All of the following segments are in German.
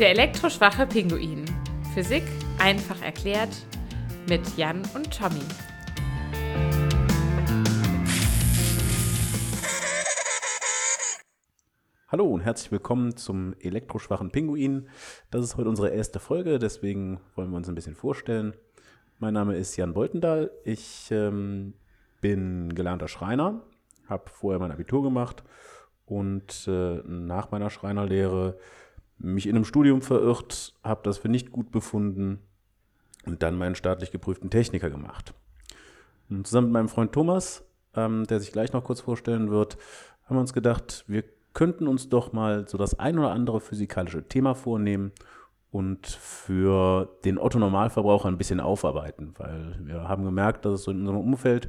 Der elektroschwache Pinguin. Physik einfach erklärt mit Jan und Tommy. Hallo und herzlich willkommen zum elektroschwachen Pinguin. Das ist heute unsere erste Folge, deswegen wollen wir uns ein bisschen vorstellen. Mein Name ist Jan Boltendahl. Ich ähm, bin gelernter Schreiner, habe vorher mein Abitur gemacht und äh, nach meiner Schreinerlehre mich in einem Studium verirrt, habe das für nicht gut befunden und dann meinen staatlich geprüften Techniker gemacht. Und zusammen mit meinem Freund Thomas, ähm, der sich gleich noch kurz vorstellen wird, haben wir uns gedacht, wir könnten uns doch mal so das ein oder andere physikalische Thema vornehmen und für den Otto-Normalverbraucher ein bisschen aufarbeiten, weil wir haben gemerkt, dass es so in unserem Umfeld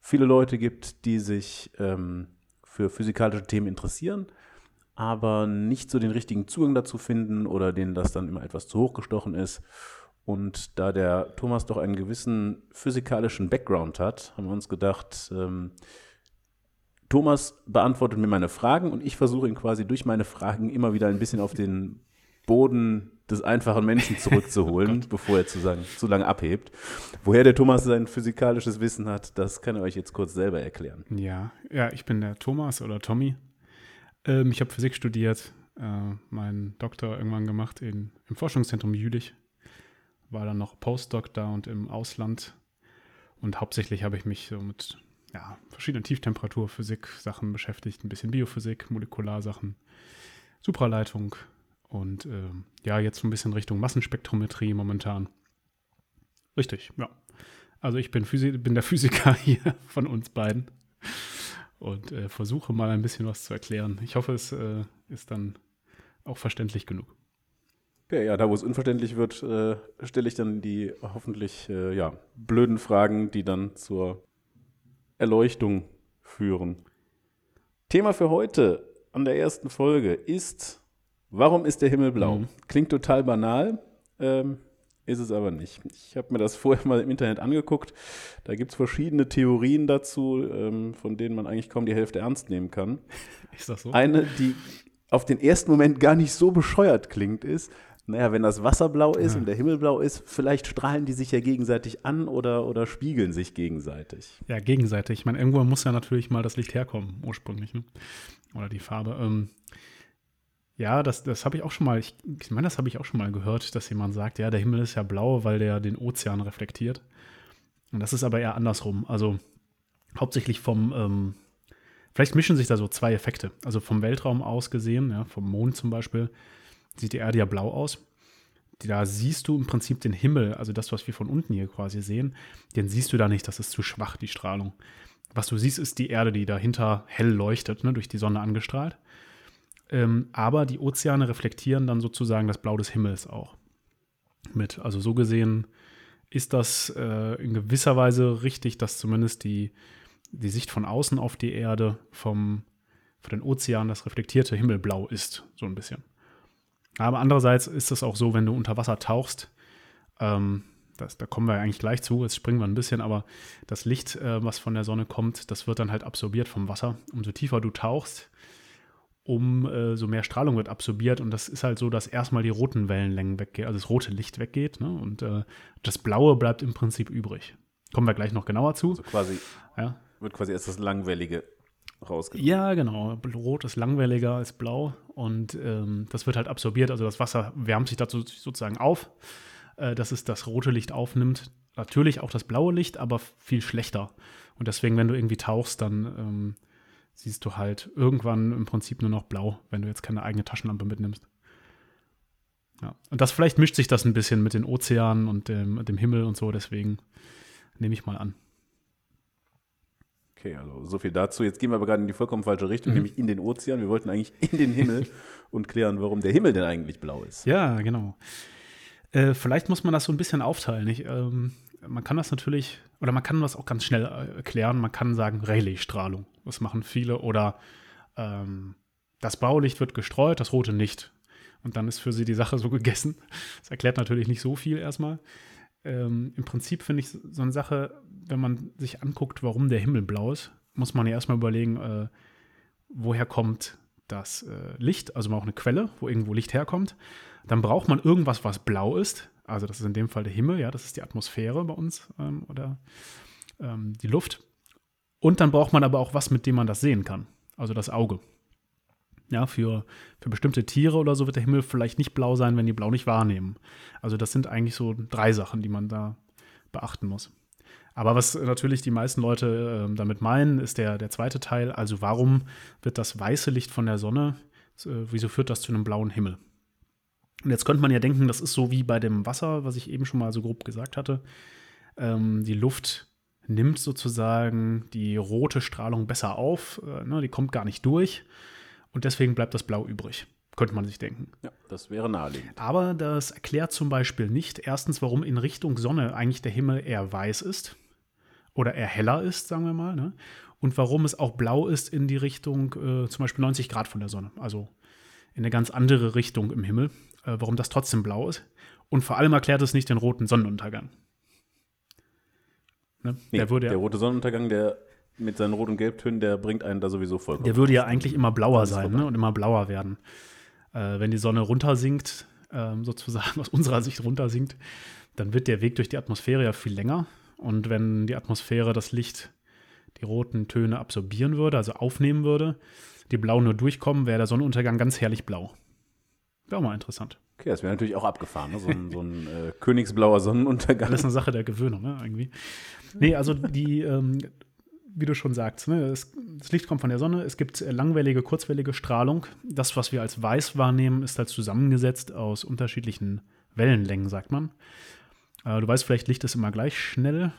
viele Leute gibt, die sich ähm, für physikalische Themen interessieren, aber nicht so den richtigen Zugang dazu finden oder denen das dann immer etwas zu hoch gestochen ist. Und da der Thomas doch einen gewissen physikalischen Background hat, haben wir uns gedacht, ähm, Thomas beantwortet mir meine Fragen und ich versuche ihn quasi durch meine Fragen immer wieder ein bisschen auf den Boden des einfachen Menschen zurückzuholen, oh bevor er zu, sagen, zu lange abhebt. Woher der Thomas sein physikalisches Wissen hat, das kann er euch jetzt kurz selber erklären. Ja, ja, ich bin der Thomas oder Tommy. Ähm, ich habe Physik studiert, äh, meinen Doktor irgendwann gemacht in, im Forschungszentrum Jülich. War dann noch Postdoc da und im Ausland. Und hauptsächlich habe ich mich so mit ja, verschiedenen Tieftemperaturphysik-Sachen beschäftigt, ein bisschen Biophysik, Molekularsachen, Supraleitung und äh, ja, jetzt so ein bisschen Richtung Massenspektrometrie momentan. Richtig, ja. Also ich bin, Physi bin der Physiker hier von uns beiden und äh, versuche mal ein bisschen was zu erklären. Ich hoffe, es äh, ist dann auch verständlich genug. Okay, ja, da wo es unverständlich wird, äh, stelle ich dann die hoffentlich äh, ja, blöden Fragen, die dann zur Erleuchtung führen. Thema für heute an der ersten Folge ist, warum ist der Himmel blau? Mhm. Klingt total banal, ähm, ist es aber nicht. Ich habe mir das vorher mal im Internet angeguckt. Da gibt es verschiedene Theorien dazu, ähm, von denen man eigentlich kaum die Hälfte ernst nehmen kann. Ist das so? Eine, die auf den ersten Moment gar nicht so bescheuert klingt, ist, naja, wenn das Wasser blau ist ja. und der Himmel blau ist, vielleicht strahlen die sich ja gegenseitig an oder, oder spiegeln sich gegenseitig. Ja, gegenseitig. Ich meine, irgendwo muss ja natürlich mal das Licht herkommen, ursprünglich, ne? Oder die Farbe. Ähm, ja, das, das habe ich auch schon mal, ich, ich meine, das habe ich auch schon mal gehört, dass jemand sagt, ja, der Himmel ist ja blau, weil der den Ozean reflektiert. Und das ist aber eher andersrum. Also hauptsächlich vom, ähm, vielleicht mischen sich da so zwei Effekte. Also vom Weltraum aus gesehen, ja, vom Mond zum Beispiel, sieht die Erde ja blau aus. Da siehst du im Prinzip den Himmel, also das, was wir von unten hier quasi sehen, den siehst du da nicht, das ist zu schwach, die Strahlung. Was du siehst, ist die Erde, die dahinter hell leuchtet, ne, durch die Sonne angestrahlt. Ähm, aber die Ozeane reflektieren dann sozusagen das Blau des Himmels auch mit. Also so gesehen ist das äh, in gewisser Weise richtig, dass zumindest die, die Sicht von außen auf die Erde vom, von den Ozeanen das reflektierte Himmelblau ist, so ein bisschen. Aber andererseits ist es auch so, wenn du unter Wasser tauchst, ähm, das, da kommen wir eigentlich gleich zu, jetzt springen wir ein bisschen, aber das Licht, äh, was von der Sonne kommt, das wird dann halt absorbiert vom Wasser. Umso tiefer du tauchst, umso äh, mehr Strahlung wird absorbiert und das ist halt so, dass erstmal die roten Wellenlängen weggehen, also das rote Licht weggeht ne? und äh, das Blaue bleibt im Prinzip übrig. Kommen wir gleich noch genauer zu. Also quasi ja? wird quasi erst das Langwellige rausgenommen. Ja, genau. Rot ist langwelliger als blau und ähm, das wird halt absorbiert. Also das Wasser wärmt sich dazu sozusagen auf, äh, dass es das rote Licht aufnimmt. Natürlich auch das blaue Licht, aber viel schlechter. Und deswegen, wenn du irgendwie tauchst, dann ähm, siehst du halt irgendwann im Prinzip nur noch blau, wenn du jetzt keine eigene Taschenlampe mitnimmst. Ja. Und das vielleicht mischt sich das ein bisschen mit den Ozeanen und dem, dem Himmel und so, deswegen nehme ich mal an. Okay, also so viel dazu. Jetzt gehen wir aber gerade in die vollkommen falsche Richtung, mhm. nämlich in den Ozean. Wir wollten eigentlich in den Himmel und klären, warum der Himmel denn eigentlich blau ist. Ja, genau. Äh, vielleicht muss man das so ein bisschen aufteilen. Ich, ähm, man kann das natürlich, oder man kann das auch ganz schnell äh, erklären. Man kann sagen Rayleigh-Strahlung. Das machen viele. Oder ähm, das Blaulicht wird gestreut, das rote nicht. Und dann ist für sie die Sache so gegessen. Das erklärt natürlich nicht so viel erstmal ähm, im Prinzip finde ich so eine Sache, wenn man sich anguckt, warum der Himmel blau ist, muss man ja erstmal überlegen, äh, woher kommt das äh, Licht, also auch eine Quelle, wo irgendwo Licht herkommt. Dann braucht man irgendwas, was blau ist. Also das ist in dem Fall der Himmel, ja, das ist die Atmosphäre bei uns ähm, oder ähm, die Luft. Und dann braucht man aber auch was, mit dem man das sehen kann. Also das Auge. Ja, für, für bestimmte Tiere oder so wird der Himmel vielleicht nicht blau sein, wenn die blau nicht wahrnehmen. Also das sind eigentlich so drei Sachen, die man da beachten muss. Aber was natürlich die meisten Leute äh, damit meinen, ist der, der zweite Teil. Also warum wird das weiße Licht von der Sonne, äh, wieso führt das zu einem blauen Himmel? Und jetzt könnte man ja denken, das ist so wie bei dem Wasser, was ich eben schon mal so grob gesagt hatte. Ähm, die Luft nimmt sozusagen die rote Strahlung besser auf, äh, ne, die kommt gar nicht durch und deswegen bleibt das Blau übrig. Könnte man sich denken. Ja, das wäre naheliegend. Aber das erklärt zum Beispiel nicht, erstens, warum in Richtung Sonne eigentlich der Himmel eher weiß ist oder eher heller ist, sagen wir mal, ne? und warum es auch blau ist in die Richtung äh, zum Beispiel 90 Grad von der Sonne, also in eine ganz andere Richtung im Himmel, äh, warum das trotzdem blau ist. Und vor allem erklärt es nicht den roten Sonnenuntergang. Ne? Nee, der, würde ja, der rote Sonnenuntergang, der mit seinen Rot- und Gelbtönen, der bringt einen da sowieso vollkommen. Der würde ja eigentlich immer blauer sein ne? und immer blauer werden. Äh, wenn die Sonne runtersinkt, äh, sozusagen aus unserer Sicht runtersinkt, dann wird der Weg durch die Atmosphäre ja viel länger. Und wenn die Atmosphäre das Licht, die roten Töne absorbieren würde, also aufnehmen würde, die blauen nur durchkommen, wäre der Sonnenuntergang ganz herrlich blau. Wäre auch mal interessant. Okay, das wäre natürlich auch abgefahren, ne? so ein, so ein äh, königsblauer Sonnenuntergang. Das ist eine Sache der Gewöhnung, ne, irgendwie. Nee, also die, ähm, wie du schon sagst, ne, es, das Licht kommt von der Sonne, es gibt langwellige, kurzwellige Strahlung. Das, was wir als weiß wahrnehmen, ist halt zusammengesetzt aus unterschiedlichen Wellenlängen, sagt man. Äh, du weißt vielleicht, Licht ist immer gleich schnell.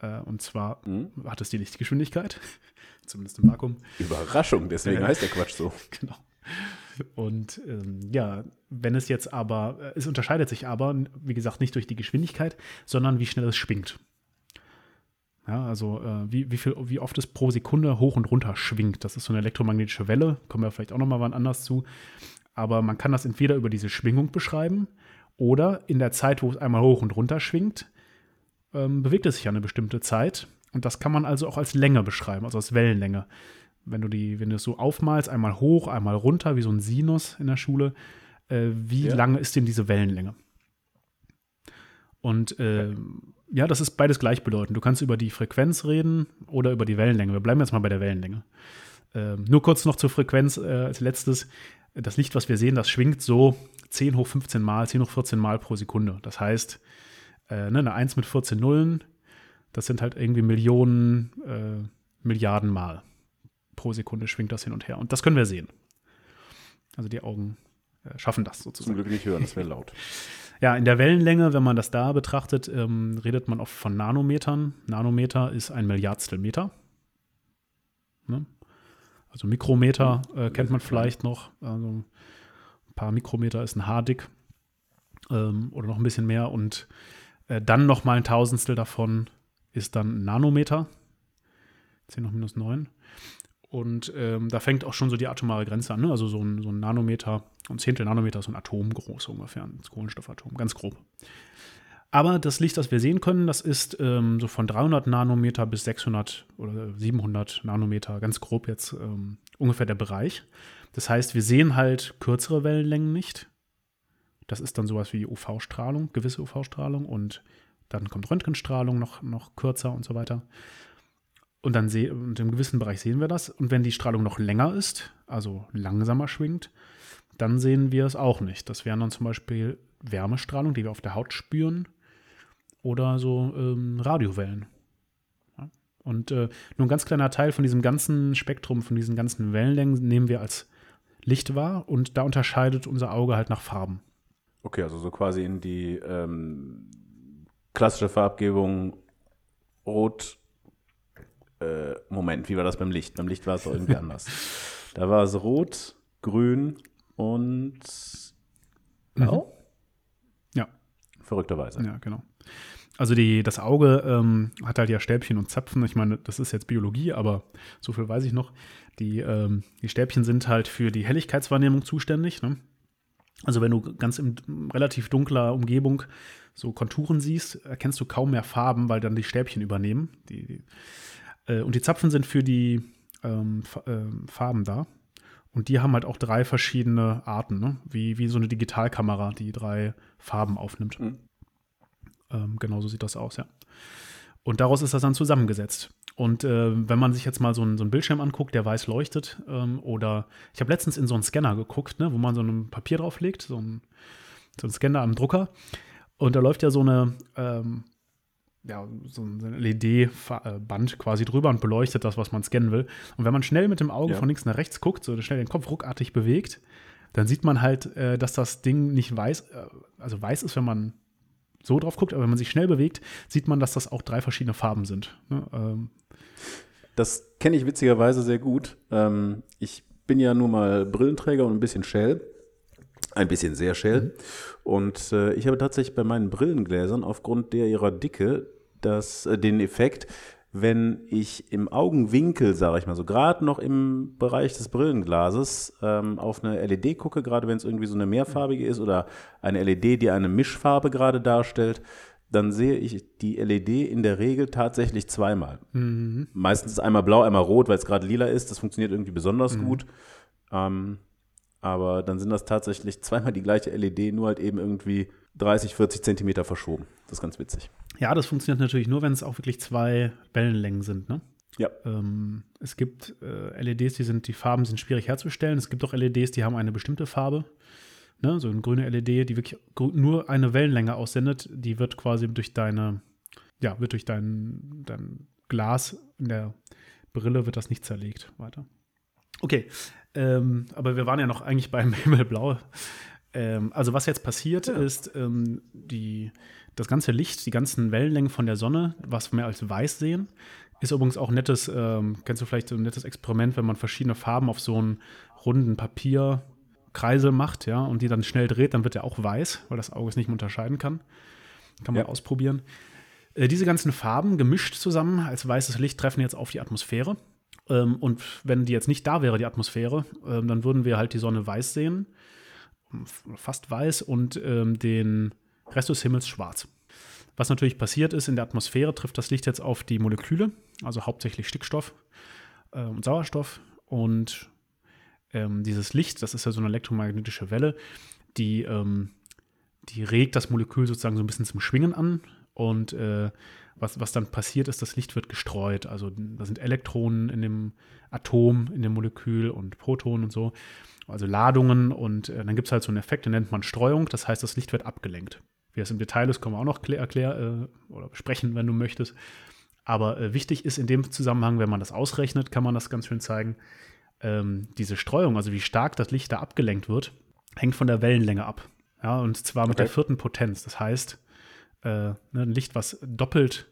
Äh, und zwar mhm. hat es die Lichtgeschwindigkeit, zumindest im Vakuum. Überraschung, deswegen äh, heißt der Quatsch so. Genau. Und ähm, ja, wenn es jetzt aber, äh, es unterscheidet sich aber, wie gesagt, nicht durch die Geschwindigkeit, sondern wie schnell es schwingt. Ja, also äh, wie, wie, viel, wie oft es pro Sekunde hoch und runter schwingt. Das ist so eine elektromagnetische Welle, kommen wir vielleicht auch nochmal wann anders zu. Aber man kann das entweder über diese Schwingung beschreiben oder in der Zeit, wo es einmal hoch und runter schwingt, ähm, bewegt es sich eine bestimmte Zeit. Und das kann man also auch als Länge beschreiben, also als Wellenlänge wenn du die, wenn du es so aufmalst, einmal hoch, einmal runter, wie so ein Sinus in der Schule, äh, wie ja. lange ist denn diese Wellenlänge? Und äh, ja, das ist beides gleichbedeutend. Du kannst über die Frequenz reden oder über die Wellenlänge. Wir bleiben jetzt mal bei der Wellenlänge. Äh, nur kurz noch zur Frequenz äh, als letztes. Das Licht, was wir sehen, das schwingt so 10 hoch 15 Mal, 10 hoch 14 Mal pro Sekunde. Das heißt, äh, ne, eine 1 mit 14 Nullen, das sind halt irgendwie Millionen, äh, Milliarden Mal pro Sekunde schwingt das hin und her. Und das können wir sehen. Also die Augen äh, schaffen das sozusagen. Zum Glück nicht hören, das wäre laut. ja, in der Wellenlänge, wenn man das da betrachtet, ähm, redet man oft von Nanometern. Nanometer ist ein Milliardstel Meter. Ne? Also Mikrometer hm, äh, kennt man vielleicht noch. Also ein paar Mikrometer ist ein Haar dick ähm, oder noch ein bisschen mehr. Und äh, dann noch mal ein Tausendstel davon ist dann ein Nanometer. 10 noch minus 9. Und ähm, da fängt auch schon so die atomare Grenze an. Ne? Also so ein, so ein Nanometer, ein Zehntel Nanometer ist so ein Atom groß ungefähr, ein Kohlenstoffatom, ganz grob. Aber das Licht, das wir sehen können, das ist ähm, so von 300 Nanometer bis 600 oder 700 Nanometer, ganz grob jetzt ähm, ungefähr der Bereich. Das heißt, wir sehen halt kürzere Wellenlängen nicht. Das ist dann sowas wie UV-Strahlung, gewisse UV-Strahlung und dann kommt Röntgenstrahlung noch, noch kürzer und so weiter. Und dann sehen, und im gewissen Bereich sehen wir das. Und wenn die Strahlung noch länger ist, also langsamer schwingt, dann sehen wir es auch nicht. Das wären dann zum Beispiel Wärmestrahlung, die wir auf der Haut spüren, oder so ähm, Radiowellen. Ja? Und äh, nur ein ganz kleiner Teil von diesem ganzen Spektrum, von diesen ganzen Wellenlängen nehmen wir als Licht wahr und da unterscheidet unser Auge halt nach Farben. Okay, also so quasi in die ähm, klassische Farbgebung Rot, äh, Moment, wie war das beim Licht? Beim Licht war es irgendwie anders. Da war es rot, grün und blau. Mhm. Ja. Verrückterweise. Ja, genau. Also die, das Auge ähm, hat halt ja Stäbchen und Zapfen. Ich meine, das ist jetzt Biologie, aber so viel weiß ich noch. Die, ähm, die Stäbchen sind halt für die Helligkeitswahrnehmung zuständig. Ne? Also wenn du ganz in relativ dunkler Umgebung so Konturen siehst, erkennst du kaum mehr Farben, weil dann die Stäbchen übernehmen. Die, die, äh, und die Zapfen sind für die ähm, äh, Farben da. Und die haben halt auch drei verschiedene Arten, ne? wie, wie so eine Digitalkamera, die drei Farben aufnimmt. Mhm. Ähm, genau so sieht das aus, ja. Und daraus ist das dann zusammengesetzt. Und äh, wenn man sich jetzt mal so einen, so einen Bildschirm anguckt, der weiß leuchtet, ähm, oder ich habe letztens in so einen Scanner geguckt, ne, wo man so ein Papier drauflegt, so ein, so ein Scanner am Drucker. Und da läuft ja so eine, ähm, ja, so ein LED-Band quasi drüber und beleuchtet das, was man scannen will. Und wenn man schnell mit dem Auge ja. von links nach rechts guckt, so schnell den Kopf ruckartig bewegt, dann sieht man halt, äh, dass das Ding nicht weiß, äh, also weiß ist, wenn man so drauf guckt, aber wenn man sich schnell bewegt, sieht man, dass das auch drei verschiedene Farben sind. Ne? Ähm. Das kenne ich witzigerweise sehr gut. Ähm, ich bin ja nur mal Brillenträger und ein bisschen Shell. Ein bisschen sehr Shell. Mhm. Und äh, ich habe tatsächlich bei meinen Brillengläsern aufgrund der ihrer Dicke das, äh, den Effekt, wenn ich im Augenwinkel, sage ich mal so, gerade noch im Bereich des Brillenglases ähm, auf eine LED gucke, gerade wenn es irgendwie so eine mehrfarbige ist oder eine LED, die eine Mischfarbe gerade darstellt, dann sehe ich die LED in der Regel tatsächlich zweimal. Mhm. Meistens einmal blau, einmal rot, weil es gerade lila ist. Das funktioniert irgendwie besonders mhm. gut. Ähm, aber dann sind das tatsächlich zweimal die gleiche LED, nur halt eben irgendwie 30, 40 Zentimeter verschoben. Das ist ganz witzig. Ja, das funktioniert natürlich nur, wenn es auch wirklich zwei Wellenlängen sind, ne? Ja. Ähm, es gibt äh, LEDs, die sind, die Farben sind schwierig herzustellen. Es gibt auch LEDs, die haben eine bestimmte Farbe. Ne? So eine grüne LED, die wirklich nur eine Wellenlänge aussendet, die wird quasi durch deine, ja, wird durch dein, dein Glas in der Brille wird das nicht zerlegt weiter. Okay, ähm, aber wir waren ja noch eigentlich beim Himmelblau. Ähm, also was jetzt passiert ja. ist, ähm, die, das ganze Licht, die ganzen Wellenlängen von der Sonne, was wir als weiß sehen, ist übrigens auch ein nettes, ähm, kennst du vielleicht so ein nettes Experiment, wenn man verschiedene Farben auf so einen runden Papierkreisel macht, ja, und die dann schnell dreht, dann wird er auch weiß, weil das Auge es nicht mehr unterscheiden kann. Kann man ja. ausprobieren. Äh, diese ganzen Farben gemischt zusammen als weißes Licht treffen jetzt auf die Atmosphäre. Ähm, und wenn die jetzt nicht da wäre, die Atmosphäre, ähm, dann würden wir halt die Sonne weiß sehen, fast weiß, und ähm, den Rest des Himmels schwarz. Was natürlich passiert ist, in der Atmosphäre trifft das Licht jetzt auf die Moleküle, also hauptsächlich Stickstoff äh, und Sauerstoff. Und ähm, dieses Licht, das ist ja so eine elektromagnetische Welle, die, ähm, die regt das Molekül sozusagen so ein bisschen zum Schwingen an. Und äh, was, was dann passiert ist, das Licht wird gestreut. Also da sind Elektronen in dem Atom, in dem Molekül und Protonen und so. Also Ladungen und äh, dann gibt es halt so einen Effekt, den nennt man Streuung. Das heißt, das Licht wird abgelenkt. Wie das im Detail ist, können wir auch noch erklären äh, oder besprechen, wenn du möchtest. Aber äh, wichtig ist in dem Zusammenhang, wenn man das ausrechnet, kann man das ganz schön zeigen. Ähm, diese Streuung, also wie stark das Licht da abgelenkt wird, hängt von der Wellenlänge ab. Ja, und zwar mit okay. der vierten Potenz. Das heißt, äh, ne, ein Licht, was doppelt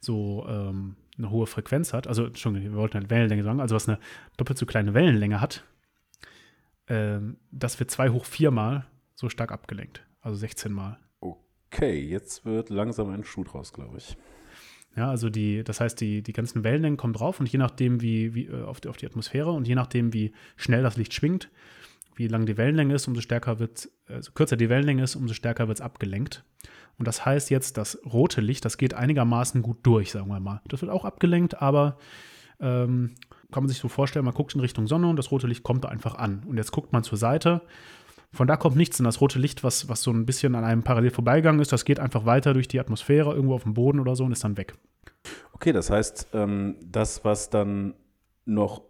so ähm, eine hohe Frequenz hat, also Entschuldigung, wir wollten halt Wellenlänge sagen, also was eine doppelt so kleine Wellenlänge hat, äh, das wird 2 hoch 4 mal so stark abgelenkt, also 16 mal. Okay, jetzt wird langsam ein Schuh draus, glaube ich. Ja, also die, das heißt, die, die ganzen Wellenlängen kommen drauf und je nachdem, wie, wie äh, auf, die, auf die Atmosphäre und je nachdem, wie schnell das Licht schwingt, wie lang die Wellenlänge ist, umso stärker wird, also kürzer die Wellenlänge ist, umso stärker wird es abgelenkt. Und das heißt jetzt, das rote Licht, das geht einigermaßen gut durch, sagen wir mal. Das wird auch abgelenkt, aber ähm, kann man sich so vorstellen, man guckt in Richtung Sonne und das rote Licht kommt da einfach an. Und jetzt guckt man zur Seite. Von da kommt nichts in das rote Licht, was, was so ein bisschen an einem parallel vorbeigegangen ist. Das geht einfach weiter durch die Atmosphäre, irgendwo auf dem Boden oder so und ist dann weg. Okay, das heißt, ähm, das, was dann noch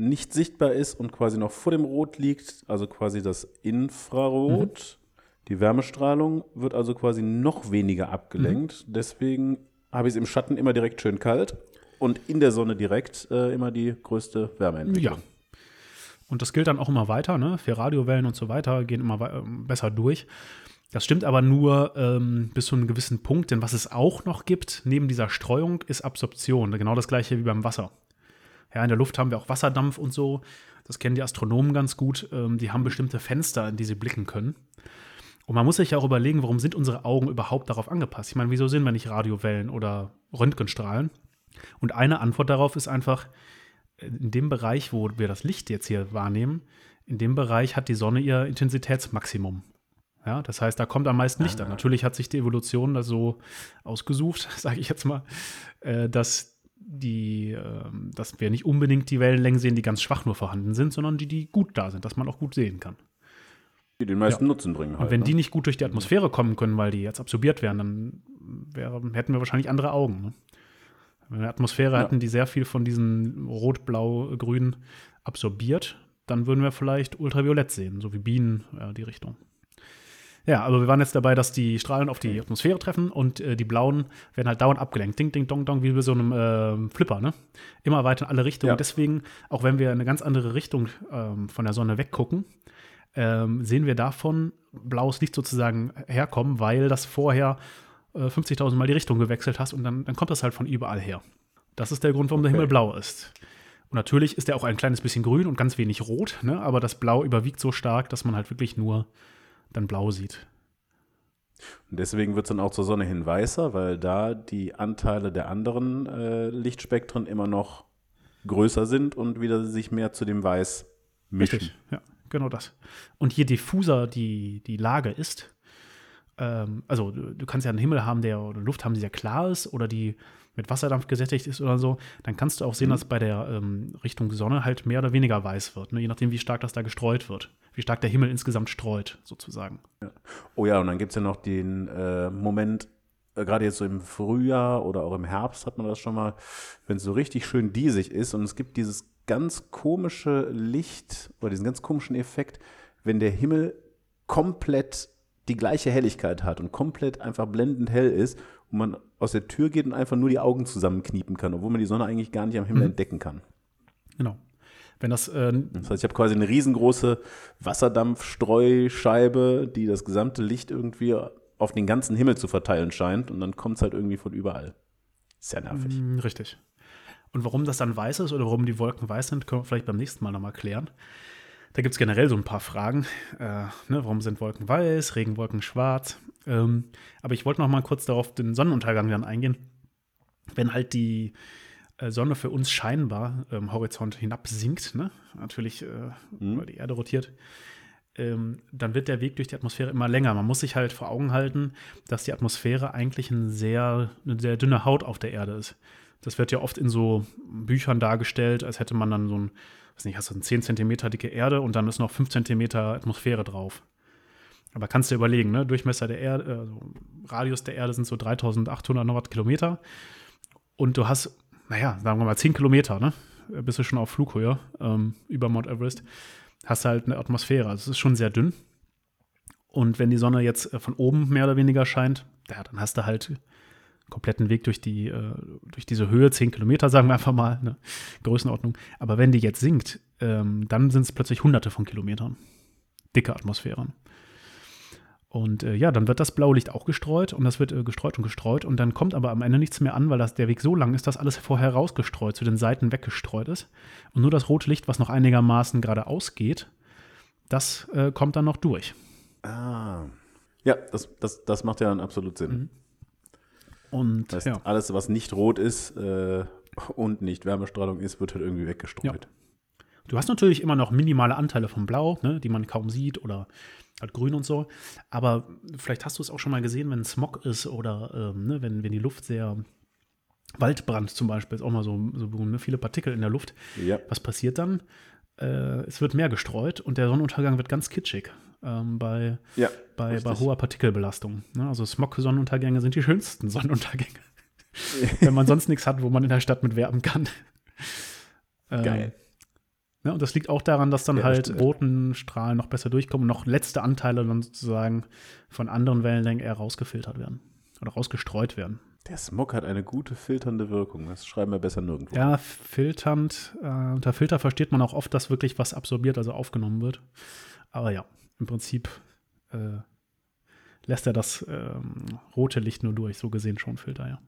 nicht sichtbar ist und quasi noch vor dem Rot liegt, also quasi das Infrarot, mhm. Die Wärmestrahlung wird also quasi noch weniger abgelenkt. Mhm. Deswegen habe ich es im Schatten immer direkt schön kalt und in der Sonne direkt äh, immer die größte Wärmeentwicklung. Ja. Und das gilt dann auch immer weiter, ne? Für Radiowellen und so weiter gehen immer ähm, besser durch. Das stimmt aber nur ähm, bis zu einem gewissen Punkt, denn was es auch noch gibt, neben dieser Streuung, ist Absorption. Genau das gleiche wie beim Wasser. Ja, in der Luft haben wir auch Wasserdampf und so. Das kennen die Astronomen ganz gut. Ähm, die haben bestimmte Fenster, in die sie blicken können. Und man muss sich ja auch überlegen, warum sind unsere Augen überhaupt darauf angepasst? Ich meine, wieso sehen wir nicht Radiowellen oder Röntgenstrahlen? Und eine Antwort darauf ist einfach, in dem Bereich, wo wir das Licht jetzt hier wahrnehmen, in dem Bereich hat die Sonne ihr Intensitätsmaximum. Ja, das heißt, da kommt am meisten Licht an. Natürlich hat sich die Evolution da so ausgesucht, sage ich jetzt mal, äh, dass die, ähm, dass wir nicht unbedingt die Wellenlängen sehen, die ganz schwach nur vorhanden sind, sondern die, die gut da sind, dass man auch gut sehen kann. Die den meisten Ja. Nutzen bringen halt. Und wenn ne? die nicht gut durch die Atmosphäre kommen können, weil die jetzt absorbiert werden, dann wäre, hätten wir wahrscheinlich andere Augen. Ne? Wenn wir eine Atmosphäre Ja. hätten, die sehr viel von diesen Rot, Blau, Grün absorbiert, dann würden wir vielleicht Ultraviolett sehen, so wie Bienen, ja, die Richtung. Ja, aber wir waren jetzt dabei, dass die Strahlen auf die Atmosphäre treffen und äh, die blauen werden halt dauernd abgelenkt. Ding, ding, dong, dong, wie bei so einem ähm, Flipper, ne? Immer weiter in alle Richtungen. Ja. Deswegen, auch wenn wir in eine ganz andere Richtung ähm, von der Sonne weggucken, ähm, sehen wir davon blaues Licht sozusagen herkommen, weil das vorher äh, 50.000 Mal die Richtung gewechselt hast und dann, dann kommt das halt von überall her. Das ist der Grund, warum der Okay. Himmel blau ist. Und natürlich ist er auch ein kleines bisschen grün und ganz wenig rot, ne? aber das Blau überwiegt so stark, dass man halt wirklich nur dann blau sieht. Und deswegen wird es dann auch zur Sonne hin weißer, weil da die Anteile der anderen äh, Lichtspektren immer noch größer sind und wieder sich mehr zu dem Weiß mischen. Richtig, ja, genau das. Und je diffuser die, die Lage ist, ähm, also du, du kannst ja einen Himmel haben, der oder Luft haben, die sehr klar ist oder die mit Wasserdampf gesättigt ist oder so, dann kannst du auch sehen, Mhm. dass bei der ähm, Richtung Sonne halt mehr oder weniger weiß wird, ne? je nachdem, wie stark das da gestreut wird, wie stark der Himmel insgesamt streut, sozusagen. Oh ja, und dann gibt es ja noch den äh, Moment, äh, gerade jetzt so im Frühjahr oder auch im Herbst hat man das schon mal, wenn es so richtig schön diesig ist und es gibt dieses ganz komische Licht oder diesen ganz komischen Effekt, wenn der Himmel komplett die gleiche Helligkeit hat und komplett einfach blendend hell ist und man aus der Tür geht und einfach nur die Augen zusammenkniepen kann, obwohl man die Sonne eigentlich gar nicht am Himmel Mhm. entdecken kann. Genau. Wenn das, äh, Das heißt, ich habe quasi eine riesengroße Wasserdampfstreuscheibe, die das gesamte Licht irgendwie auf den ganzen Himmel zu verteilen scheint und dann kommt es halt irgendwie von überall. Sehr nervig. Mm, Richtig. Und warum das dann weiß ist oder warum die Wolken weiß sind, können wir vielleicht beim nächsten Mal nochmal klären. Da gibt es generell so ein paar Fragen. Äh, ne, warum sind Wolken weiß, Regenwolken schwarz? Ähm, aber ich wollte noch mal kurz darauf den Sonnenuntergang dann eingehen. Wenn halt die Sonne für uns scheinbar am Horizont hinabsinkt, ne? natürlich, äh, weil die Erde rotiert, ähm, dann wird der Weg durch die Atmosphäre immer länger. Man muss sich halt vor Augen halten, dass die Atmosphäre eigentlich ein sehr, eine sehr dünne Haut auf der Erde ist. Das wird ja oft in so Büchern dargestellt, als hätte man dann so ein, weiß nicht, hast du eine 10 Zentimeter dicke Erde und dann ist noch 5 Zentimeter Atmosphäre drauf. Aber kannst du dir überlegen, ne? Durchmesser der Erde, also Radius der Erde sind so 3800 noch was Kilometer. Und du hast, naja, sagen wir mal 10 Kilometer, ne? Bist du schon auf Flughöhe ähm, über Mount Everest. Hast halt eine Atmosphäre. Also es ist schon sehr dünn. Und wenn die Sonne jetzt äh, von oben mehr oder weniger scheint, ja, dann hast du halt kompletten Weg durch die, äh, durch diese Höhe, 10 Kilometer, sagen wir einfach mal, ne? Größenordnung. Aber wenn die jetzt sinkt, ähm, dann sind es plötzlich hunderte von Kilometern. Dicke Atmosphären. Und äh, ja, dann wird das Blaulicht auch gestreut und das wird äh, gestreut und gestreut und dann kommt aber am Ende nichts mehr an, weil das, der Weg so lang ist, dass alles vorher rausgestreut, zu den Seiten weggestreut ist. Und nur das rote Licht, was noch einigermaßen geradeaus geht, das äh, kommt dann noch durch. Ah. Ja, das, das, das macht ja dann absolut Sinn. Mhm. Und Das heißt, ja. alles, was nicht rot ist äh, und nicht Wärmestrahlung ist, wird halt irgendwie weggestreut. Du hast natürlich immer noch minimale Anteile von Blau, ne, die man kaum sieht oder halt Grün und so. Aber vielleicht hast du es auch schon mal gesehen, wenn Smog ist oder ähm, ne, wenn, wenn die Luft sehr Waldbrand zum Beispiel ist auch mal so, so ne, viele Partikel in der Luft. Ja. Was passiert dann? Äh, es wird mehr gestreut und der Sonnenuntergang wird ganz kitschig ähm, bei, Ja, bei, bei hoher Partikelbelastung. Ne? Also Smog-Sonnenuntergänge sind die schönsten Sonnenuntergänge. wenn man sonst nichts hat, wo man in der Stadt mit werben kann. Ähm, Geil. Ja, und das liegt auch daran, dass dann Ja, halt stimmt. roten Strahlen noch besser durchkommen und noch letzte Anteile dann sozusagen von anderen Wellenlängen eher rausgefiltert werden oder rausgestreut werden. Der Smog hat eine gute filternde Wirkung. Das schreiben wir besser nirgendwo. Ja, filternd, äh, unter Filter versteht man auch oft, dass wirklich was absorbiert, also aufgenommen wird. Aber ja, im Prinzip äh, lässt er das ähm, rote Licht nur durch, so gesehen schon Filter, ja.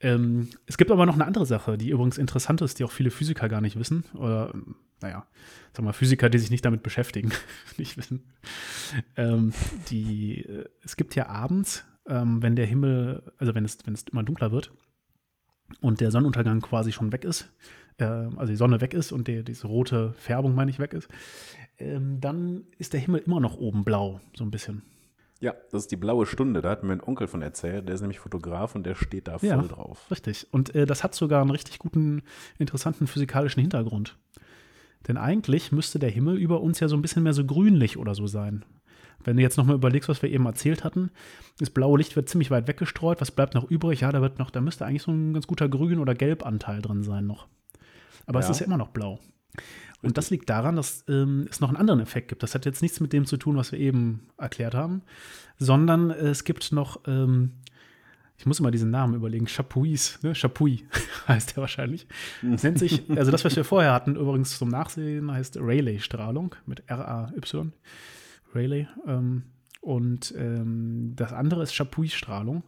Ähm, es gibt aber noch eine andere Sache, die übrigens interessant ist, die auch viele Physiker gar nicht wissen. Oder, ähm, naja, sag mal, Physiker, die sich nicht damit beschäftigen, nicht wissen. Ähm, die, äh, es gibt ja abends, ähm, wenn der Himmel, also wenn es, wenn es immer dunkler wird und der Sonnenuntergang quasi schon weg ist, äh, also die Sonne weg ist und die, diese rote Färbung, meine ich, weg ist, ähm, dann ist der Himmel immer noch oben blau, so ein bisschen. Ja, das ist die blaue Stunde. Da hat mir ein Onkel von erzählt. Der ist nämlich Fotograf und der steht da voll Ja. drauf. Richtig. Und äh, das hat sogar einen richtig guten, interessanten physikalischen Hintergrund. Denn eigentlich müsste der Himmel über uns ja so ein bisschen mehr so grünlich oder so sein. Wenn du jetzt nochmal überlegst, was wir eben erzählt hatten, das blaue Licht wird ziemlich weit weggestreut. Was bleibt noch übrig? Ja, da wird noch, da müsste eigentlich so ein ganz guter Grün- oder Gelbanteil drin sein noch. Aber es Ja. ist ja immer noch blau. Und das liegt daran, dass ähm, es noch einen anderen Effekt gibt. Das hat jetzt nichts mit dem zu tun, was wir eben erklärt haben, sondern es gibt noch, ähm, ich muss immer diesen Namen überlegen, Chapuis, ne? Chapuis heißt der wahrscheinlich. Das nennt sich, also das, was wir vorher hatten, übrigens zum Nachsehen, heißt Rayleigh-Strahlung mit R-A-Y. Rayleigh. Ähm, und ähm, das andere ist Chapuis-Strahlung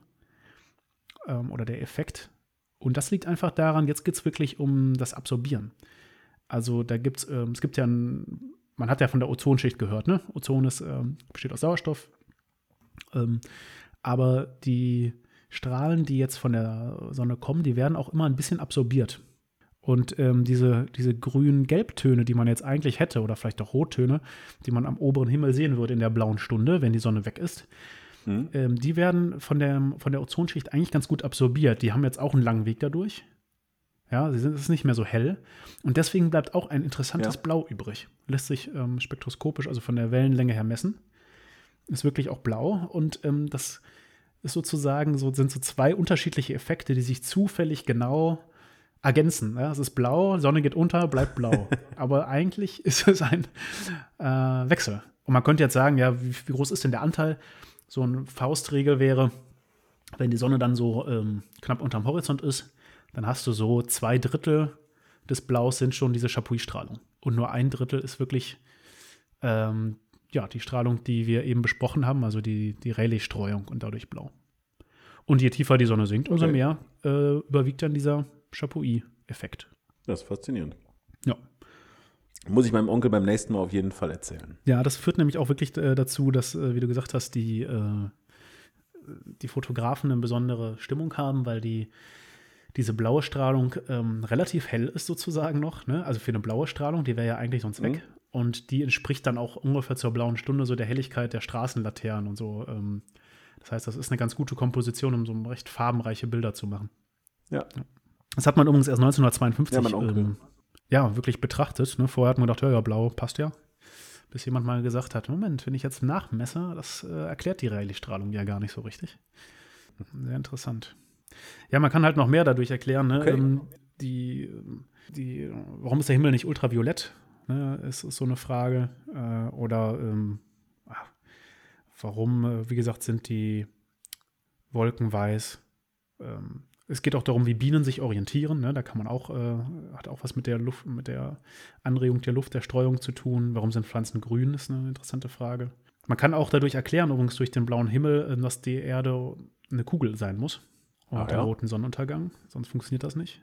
ähm, oder der Effekt. Und das liegt einfach daran, jetzt geht es wirklich um das Absorbieren. Also da gibt's, ähm, es gibt ja ein, man hat ja von der Ozonschicht gehört, ne? Ozon ist, ähm, besteht aus Sauerstoff. Ähm, aber die Strahlen, die jetzt von der Sonne kommen, die werden auch immer ein bisschen absorbiert. Und ähm, diese, diese grünen Gelbtöne, die man jetzt eigentlich hätte, oder vielleicht auch Rottöne, die man am oberen Himmel sehen würde in der blauen Stunde, wenn die Sonne weg ist, Mhm. ähm, die werden von der, von der Ozonschicht eigentlich ganz gut absorbiert. Die haben jetzt auch einen langen Weg dadurch. Ja, sie sind es ist nicht mehr so hell. Und deswegen bleibt auch ein interessantes Ja. Blau übrig. Lässt sich ähm, spektroskopisch, also von der Wellenlänge her messen. Ist wirklich auch blau. Und ähm, das ist sozusagen so, sind so zwei unterschiedliche Effekte, die sich zufällig genau ergänzen. Ja, es ist blau, Sonne geht unter, bleibt blau. Aber eigentlich ist es ein äh, Wechsel. Und man könnte jetzt sagen, ja, wie, wie groß ist denn der Anteil? So eine Faustregel wäre, wenn die Sonne dann so ähm, knapp unterm Horizont ist, dann hast du so zwei Drittel des Blaus sind schon diese Chapuis-Strahlung. Und nur ein Drittel ist wirklich ähm, ja, die Strahlung, die wir eben besprochen haben, also die, die Rayleigh-Streuung und dadurch blau. Und je tiefer die Sonne sinkt, umso Okay. mehr äh, überwiegt dann dieser Chapuis-Effekt. Das ist faszinierend. Ja. Muss ich meinem Onkel beim nächsten Mal auf jeden Fall erzählen. Ja, das führt nämlich auch wirklich äh, dazu, dass, äh, wie du gesagt hast, die, äh, die Fotografen eine besondere Stimmung haben, weil die diese blaue Strahlung ähm, relativ hell ist sozusagen noch. Ne? Also für eine blaue Strahlung, die wäre ja eigentlich sonst weg. Und die entspricht dann auch ungefähr zur blauen Stunde so der Helligkeit der Straßenlaternen und so. Ähm, das heißt, das ist eine ganz gute Komposition, um so recht farbenreiche Bilder zu machen. Ja. Das hat man übrigens erst 1952 Ja, ähm, ja, wirklich betrachtet. Ne? Vorher hat man gedacht, ja, ja, blau passt ja. Bis jemand mal gesagt hat, Moment, wenn ich jetzt nachmesse, das äh, erklärt die Rayleigh-Strahlung ja gar nicht so richtig. Sehr interessant. Ja, man kann halt noch mehr dadurch erklären, ne? Okay. ähm, die, die, warum ist der Himmel nicht ultraviolett? Ne? Ist, ist so eine Frage. Äh, oder ähm, ah, warum, äh, wie gesagt, sind die Wolken weiß? Ähm, es geht auch darum, wie Bienen sich orientieren. Ne? Da kann man auch, äh, hat auch was mit der Luft, mit der Anregung der Luft, der Streuung zu tun. Warum sind Pflanzen grün? Ist eine interessante Frage. Man kann auch dadurch erklären, übrigens durch den blauen Himmel, äh, dass die Erde eine Kugel sein muss. Und Ah, den ja. roten Sonnenuntergang. Sonst funktioniert das nicht.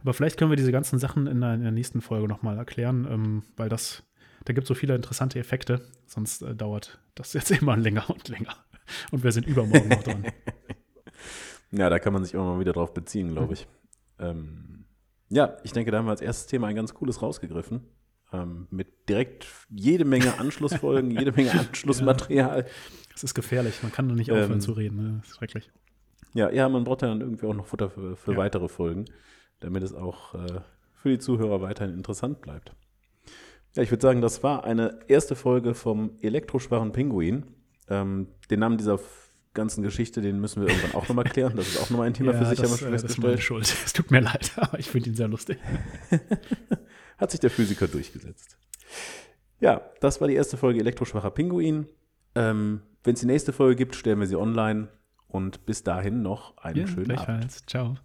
Aber vielleicht können wir diese ganzen Sachen in der, in der nächsten Folge nochmal erklären, ähm, weil das, da gibt es so viele interessante Effekte. Sonst äh, dauert das jetzt immer länger und länger. Und wir sind übermorgen noch dran. Ja, da kann man sich immer mal wieder drauf beziehen, Mhm. glaube ich. Ähm, ja, ich denke, da haben wir als erstes Thema ein ganz cooles rausgegriffen. Ähm, mit direkt jede Menge Anschlussfolgen, jede Menge Anschlussmaterial. Es ist gefährlich, man kann doch nicht aufhören Ähm, zu reden. Ne? Das ist schrecklich. Ja, ja, man braucht ja dann irgendwie auch noch Futter für, für Ja. weitere Folgen, damit es auch äh, für die Zuhörer weiterhin interessant bleibt. Ja, ich würde sagen, das war eine erste Folge vom elektroschwachen Pinguin. Ähm, den Namen dieser ganzen Geschichte, den müssen wir irgendwann auch nochmal klären. Das ist auch nochmal ein Thema für sich, haben wir das, schon äh, das ist meine. Schuld. Es tut mir leid, aber ich finde ihn sehr lustig. Hat sich der Physiker durchgesetzt. Ja, das war die erste Folge Elektroschwacher Pinguin. Ähm, Wenn es die nächste Folge gibt, stellen wir sie online. Und bis dahin noch einen Ja, schönen Abend. Ciao.